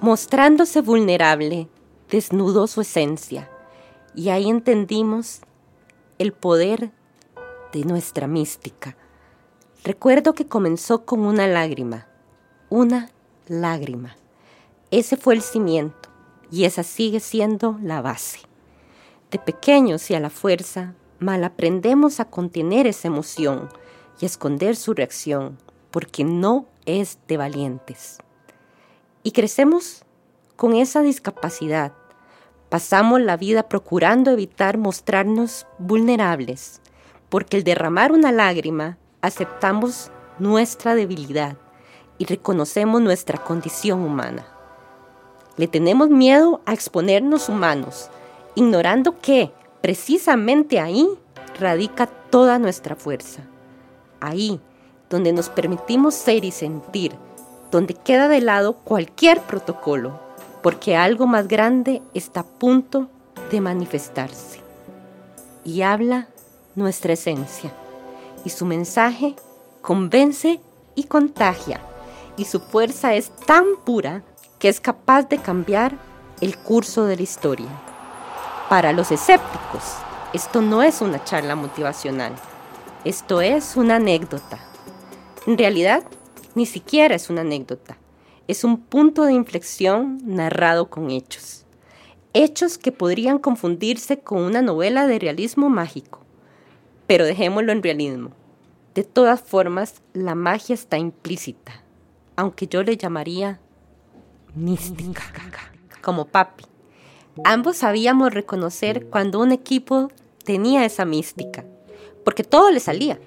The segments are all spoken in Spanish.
Mostrándose vulnerable, desnudó su esencia y ahí entendimos el poder de nuestra mística. Recuerdo que comenzó con una lágrima, una lágrima. Ese fue el cimiento y esa sigue siendo la base. De pequeños y a la fuerza, mal aprendemos a contener esa emoción y a esconder su reacción, porque no es de valientes. Y crecemos con esa discapacidad. Pasamos la vida procurando evitar mostrarnos vulnerables, porque el derramar una lágrima aceptamos nuestra debilidad y reconocemos nuestra condición humana. Le tenemos miedo a exponernos humanos, ignorando que precisamente ahí radica toda nuestra fuerza. Ahí, donde nos permitimos ser y sentir, donde queda de lado cualquier protocolo, porque algo más grande está a punto de manifestarse. Y habla nuestra esencia, y su mensaje convence y contagia, y su fuerza es tan pura que es capaz de cambiar el curso de la historia. Para los escépticos, esto no es una charla motivacional, esto es una anécdota. En realidad, ni siquiera es una anécdota, es un punto de inflexión narrado con hechos. Hechos que podrían confundirse con una novela de realismo mágico, pero dejémoslo en realismo. De todas formas, la magia está implícita, aunque yo le llamaría mística, como papi. Ambos sabíamos reconocer cuando un equipo tenía esa mística, porque todo le salía,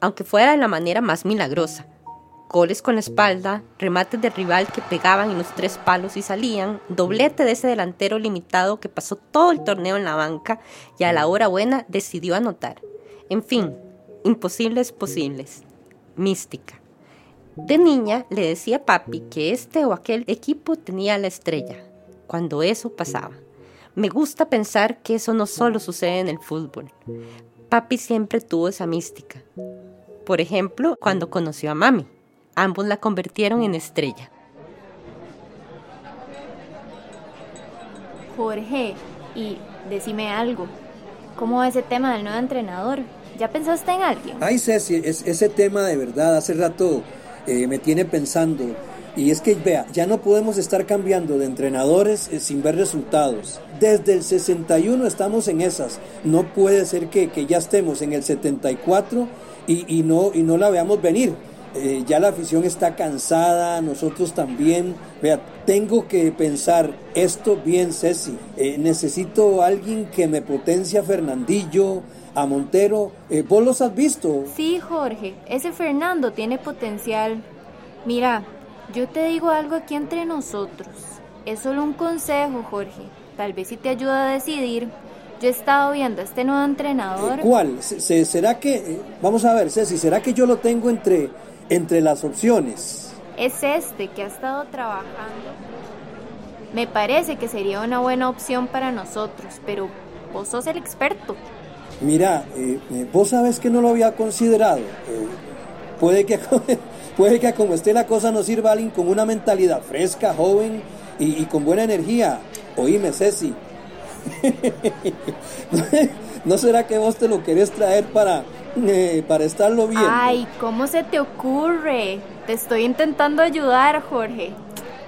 aunque fuera de la manera más milagrosa. Goles con la espalda, remates de rival que pegaban en los tres palos y salían, doblete de ese delantero limitado que pasó todo el torneo en la banca y a la hora buena decidió anotar. En fin, imposibles posibles. Mística. De niña le decía a papi que este o aquel equipo tenía la estrella, cuando eso pasaba. Me gusta pensar que eso no solo sucede en el fútbol. Papi siempre tuvo esa mística. Por ejemplo, cuando conoció a mami. Ambos la convirtieron en estrella. Jorge, y decime algo. ¿Cómo va ese tema del nuevo entrenador? ¿Ya pensaste en alguien? Ay, Ceci, es, ese tema de verdad hace rato eh, me tiene pensando. Y es que, vea, ya no podemos estar cambiando de entrenadores eh, sin ver resultados. Desde el 61 estamos en esas. No puede ser que, que ya estemos en el 74 y, y, no, y no la veamos venir. Eh, ya la afición está cansada, nosotros también. Vea, tengo que pensar esto bien, Ceci. necesito alguien que me potencie a Fernandillo, a Montero. ¿Vos los has visto? Sí, Jorge. Ese Fernando tiene potencial. Mira, yo te digo algo aquí entre nosotros. Es solo un consejo, Jorge. Tal vez si te ayuda a decidir. Yo he estado viendo a este nuevo entrenador. ¿Cuál? ¿Será que, eh, vamos a ver, Ceci, ¿será que yo lo tengo entre, entre las opciones? Es este que ha estado trabajando. Me parece que sería una buena opción para nosotros, pero vos sos el experto. Mira, eh, eh, vos sabes que no lo había considerado. puede que Puede que como esté la cosa nos sirva alguien con una mentalidad fresca, joven y, con buena energía. Oíme, Ceci. ¿No será que vos te lo querés traer para, eh, para estarlo bien? Ay, ¿cómo se te ocurre? Te estoy intentando ayudar, Jorge.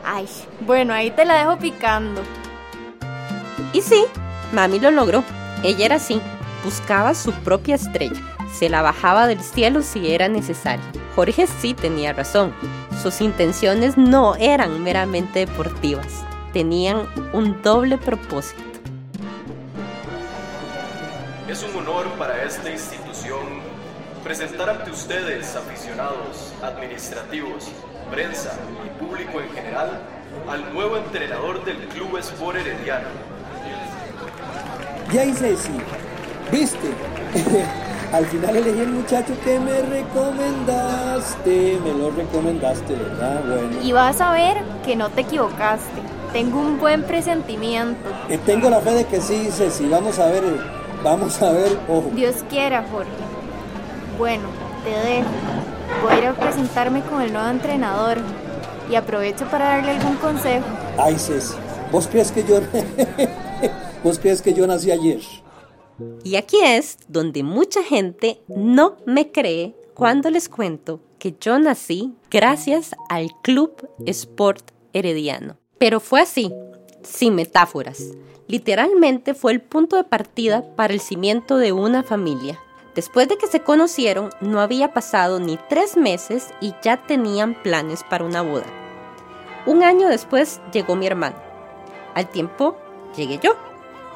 Ay, bueno, ahí te la dejo picando. Y sí, mami lo logró. Ella era así, buscaba su propia estrella se la bajaba del cielo si era necesario. Jorge sí tenía razón. Sus intenciones no eran meramente deportivas, tenían un doble propósito. Es un honor para esta presentar ante ustedes, aficionados, administrativos, prensa y público en general, al nuevo entrenador del Club Sport Herediano. Ya hice sí, viste. Al final elegí el muchacho que me recomendaste. Me lo recomendaste, ¿verdad? Bueno. Y vas a ver que no te equivocaste. Tengo un buen presentimiento. Eh, tengo la fe de que sí, Ceci. Vamos a ver, vamos a ver. Ojo. Dios quiera, Jorge. Bueno, te dejo. Voy a ir a presentarme con el nuevo entrenador. y aprovecho para darle algún consejo. Ay, Ceci, ¿vos crees que yo... ¿Vos crees que yo nací ayer? Y aquí es donde mucha gente no me cree cuando les cuento que yo nací gracias al Club Sport Herediano. Pero fue así, sin metáforas. Literalmente fue el punto de partida para el cimiento de una familia. Después de que se conocieron, no había pasado ni tres meses y ya tenían planes para una boda. Un año después llegó mi hermano. Al tiempo llegué yo.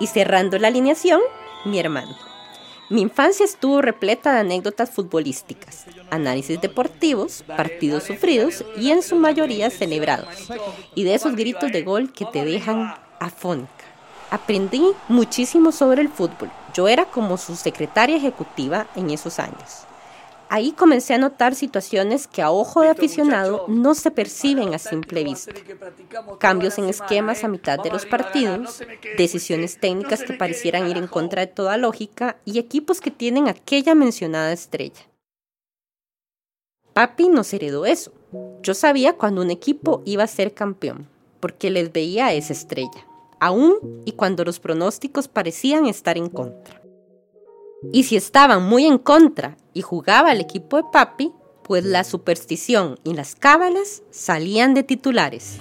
Y cerrando la alineación, mi hermano. Mi infancia estuvo repleta de anécdotas futbolísticas, análisis deportivos, partidos sufridos y en su mayoría celebrados, y de esos gritos de gol que te dejan afónica. Aprendí muchísimo sobre el fútbol. Yo era como su secretaria ejecutiva en esos años. Ahí comencé a notar situaciones que a ojo de aficionado no se perciben a simple vista. Cambios en esquemas a mitad de los partidos, decisiones técnicas que parecieran ir en contra de toda lógica y equipos que tienen aquella mencionada estrella. Papi nos heredó eso. Yo sabía cuando un equipo iba a ser campeón, porque les veía a esa estrella, aún y cuando los pronósticos parecían estar en contra. Y si estaban muy en contra y jugaba el equipo de papi, pues la superstición y las cábalas salían de titulares.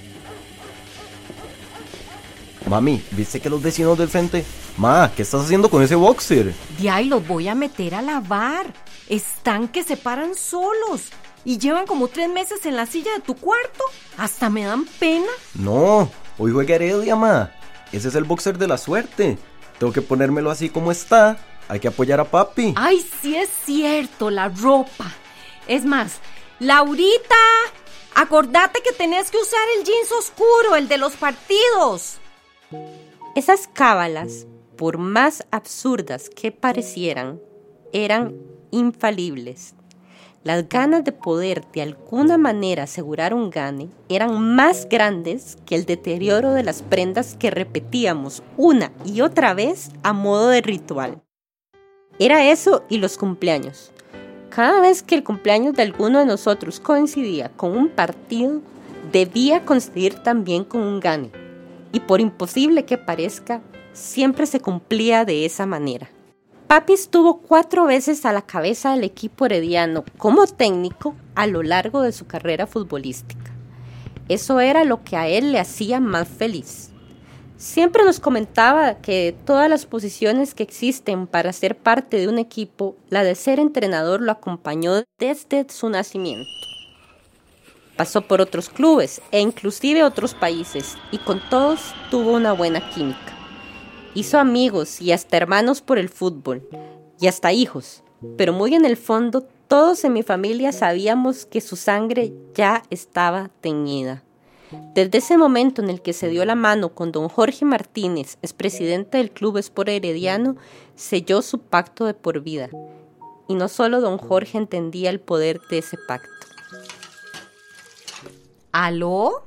Mami, ¿viste que los vecinos del frente? Ma, ¿qué estás haciendo con ese boxer? De ahí los voy a meter a lavar. Están que se paran solos. Y llevan como tres meses en la silla de tu cuarto. Hasta me dan pena. No, hoy juega Heredia, ma. Ese es el boxer de la suerte. Tengo que ponérmelo así como está hay que apoyar a papi. Ay, sí es cierto, la ropa. Es más, Laurita, acordate que tenés que usar el jeans oscuro, el de los partidos. Esas cábalas, por más absurdas que parecieran, eran infalibles. Las ganas de poder de alguna manera asegurar un gane eran más grandes que el deterioro de las prendas que repetíamos una y otra vez a modo de ritual. Era eso y los cumpleaños. Cada vez que el cumpleaños de alguno de nosotros coincidía con un partido, debía coincidir también con un gane. Y por imposible que parezca, siempre se cumplía de esa manera. Papi estuvo cuatro veces a la cabeza del equipo herediano como técnico a lo largo de su carrera futbolística. Eso era lo que a él le hacía más feliz. Siempre nos comentaba que todas las posiciones que existen para ser parte de un equipo, la de ser entrenador lo acompañó desde su nacimiento. Pasó por otros clubes e inclusive otros países y con todos tuvo una buena química. Hizo amigos y hasta hermanos por el fútbol y hasta hijos, pero muy en el fondo todos en mi familia sabíamos que su sangre ya estaba teñida. Desde ese momento en el que se dio la mano con don Jorge Martínez, expresidente del Club Espor Herediano, selló su pacto de por vida. Y no solo don Jorge entendía el poder de ese pacto. ¿Aló?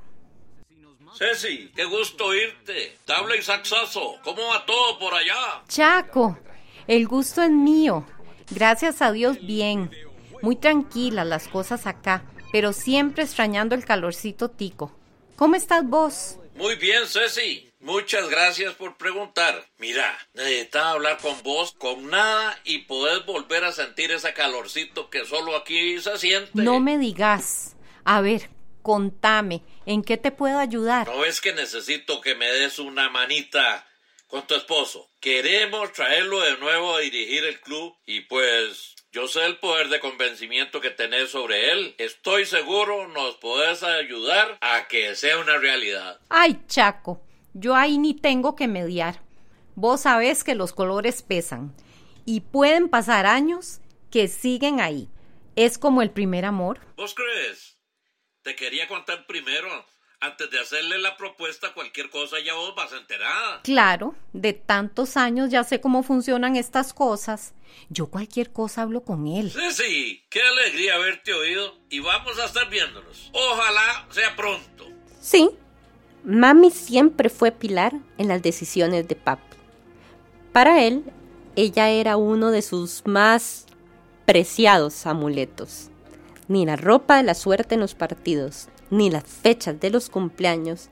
Ceci, qué gusto oírte. Tabla y saxazo. ¿Cómo va todo por allá? Chaco, el gusto es mío. Gracias a Dios, bien. Muy tranquilas las cosas acá, pero siempre extrañando el calorcito tico. ¿Cómo estás vos? Muy bien, Ceci. Muchas gracias por preguntar. Mira, necesitaba hablar con vos con nada y poder volver a sentir ese calorcito que solo aquí se siente. No me digas. A ver, contame, ¿en qué te puedo ayudar? No es que necesito que me des una manita con tu esposo. Queremos traerlo de nuevo a dirigir el club y pues yo sé el poder de convencimiento que tenés sobre él. Estoy seguro nos podés ayudar a que sea una realidad. Ay, Chaco, yo ahí ni tengo que mediar. Vos sabés que los colores pesan y pueden pasar años que siguen ahí. Es como el primer amor. ¿Vos crees? Te quería contar primero antes de hacerle la propuesta, cualquier cosa ya vos vas enterada. Claro, de tantos años ya sé cómo funcionan estas cosas. Yo cualquier cosa hablo con él. Sí, sí, qué alegría haberte oído y vamos a estar viéndonos. Ojalá sea pronto. Sí, mami siempre fue pilar en las decisiones de papi. Para él, ella era uno de sus más preciados amuletos. Ni la ropa de la suerte en los partidos, ni las fechas de los cumpleaños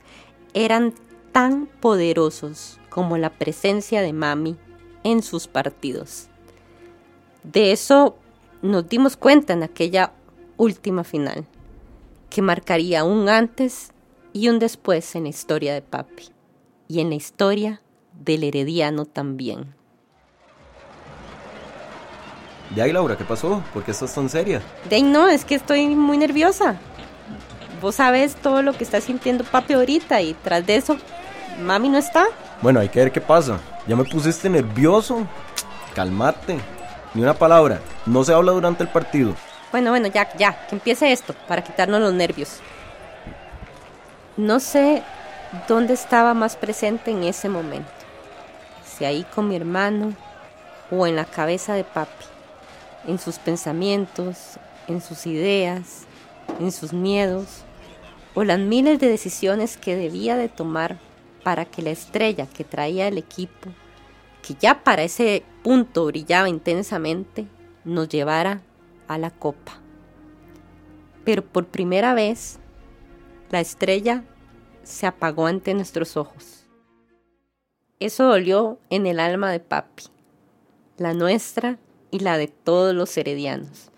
eran tan poderosos como la presencia de mami en sus partidos. De eso nos dimos cuenta en aquella última final, que marcaría un antes y un después en la historia de papi y en la historia del herediano también. De ahí, Laura, ¿qué pasó? ¿Por qué estás tan seria? De ahí no, es que estoy muy nerviosa. Vos sabes todo lo que está sintiendo papi ahorita y tras de eso, mami no está. Bueno, hay que ver qué pasa. Ya me pusiste nervioso. Calmate. Ni una palabra. No se habla durante el partido. Bueno, bueno, ya, ya, que empiece esto, para quitarnos los nervios. No sé dónde estaba más presente en ese momento. Si ahí con mi hermano o en la cabeza de papi, en sus pensamientos, en sus ideas, en sus miedos o las miles de decisiones que debía de tomar para que la estrella que traía el equipo, que ya para ese punto brillaba intensamente, nos llevara a la copa. Pero por primera vez la estrella se apagó ante nuestros ojos. Eso dolió en el alma de papi, la nuestra y la de todos los heredianos.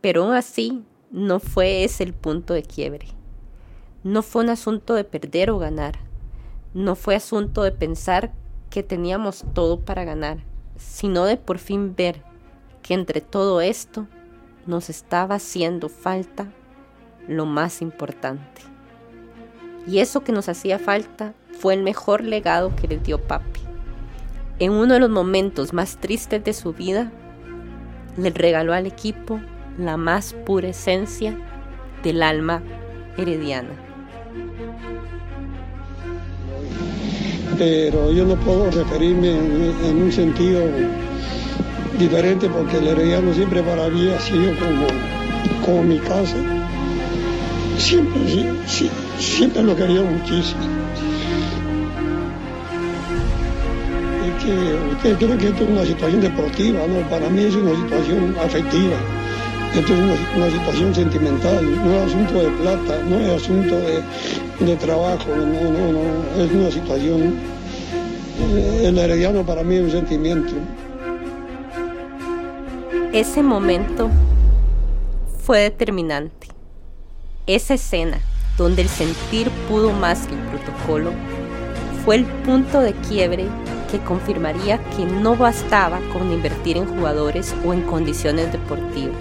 Pero aún así, no fue ese el punto de quiebre. No fue un asunto de perder o ganar. No fue asunto de pensar que teníamos todo para ganar, sino de por fin ver que entre todo esto nos estaba haciendo falta lo más importante. Y eso que nos hacía falta fue el mejor legado que le dio papi. En uno de los momentos más tristes de su vida, le regaló al equipo la más pura esencia del alma herediana. Pero yo no puedo referirme en, un sentido diferente porque el herediano siempre para mí ha sido como, como mi casa siempre, sí, siempre lo quería muchísimo. Que ustedes creen que esto es una situación deportiva, ¿no? Para mí es una situación afectiva. Esto es una, situación sentimental, no es asunto de plata, no es asunto de, trabajo, no, no, no, es una situación. Eh, el herediano para mí es un sentimiento. Ese momento fue determinante esa escena, donde el sentir pudo más que el protocolo, fue el punto de quiebre que confirmaría que no bastaba con invertir en jugadores o en condiciones deportivas,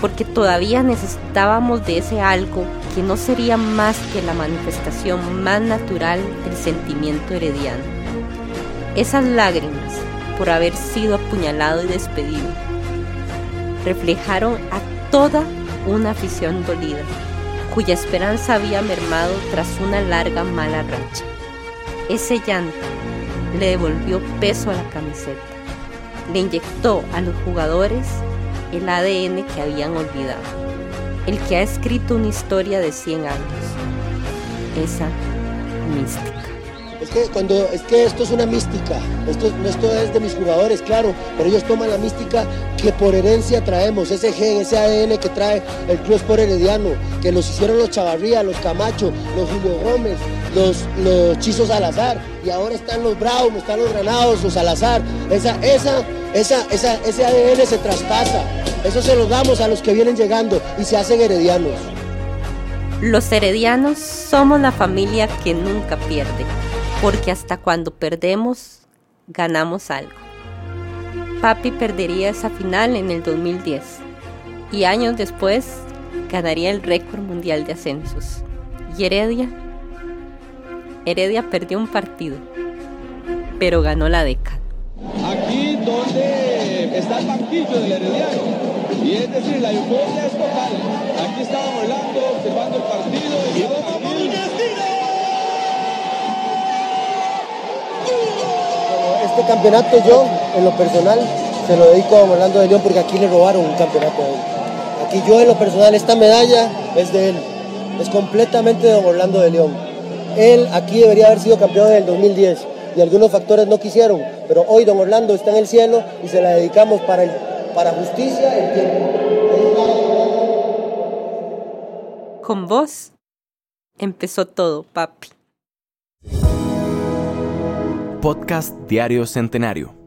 porque todavía necesitábamos de ese algo que no sería más que la manifestación más natural del sentimiento herediano. Esas lágrimas por haber sido apuñalado y despedido reflejaron a toda una afición dolida, cuya esperanza había mermado tras una larga mala racha. Ese llanto le devolvió peso a la camiseta, le inyectó a los jugadores el ADN que habían olvidado, el que ha escrito una historia de 100 años, esa mística. Cuando, es que esto es una mística, esto, esto es de mis jugadores, claro, pero ellos toman la mística que por herencia traemos, ese gen, ese ADN que trae el Club Sport Herediano, que los hicieron los Chavarría, los Camacho, los Julio Gómez, los, los Chizos Salazar, y ahora están los Brown, están los Granados, los Salazar, esa, esa, esa, esa, ese ADN se traspasa, eso se lo damos a los que vienen llegando y se hacen heredianos. Los heredianos somos la familia que nunca pierde porque hasta cuando perdemos, ganamos algo. Papi perdería esa final en el 2010 y años después ganaría el récord mundial de ascensos. Y Heredia, Heredia perdió un partido, pero ganó la década. Aquí donde está el banquillo del Herediano, y es decir, la euforia es total. Aquí estábamos hablando, observando el partido. Y este campeonato yo, en lo personal, se lo dedico a Orlando de León porque aquí le robaron un campeonato a él. Aquí yo en lo personal, esta medalla es de él, es completamente de Orlando de León. Él aquí debería haber sido campeón en el 2010 y algunos factores no quisieron, pero hoy don Orlando está en el cielo y se la dedicamos para, el, para justicia el tiempo. Con vos empezó todo, papi. Podcast Diario Centenario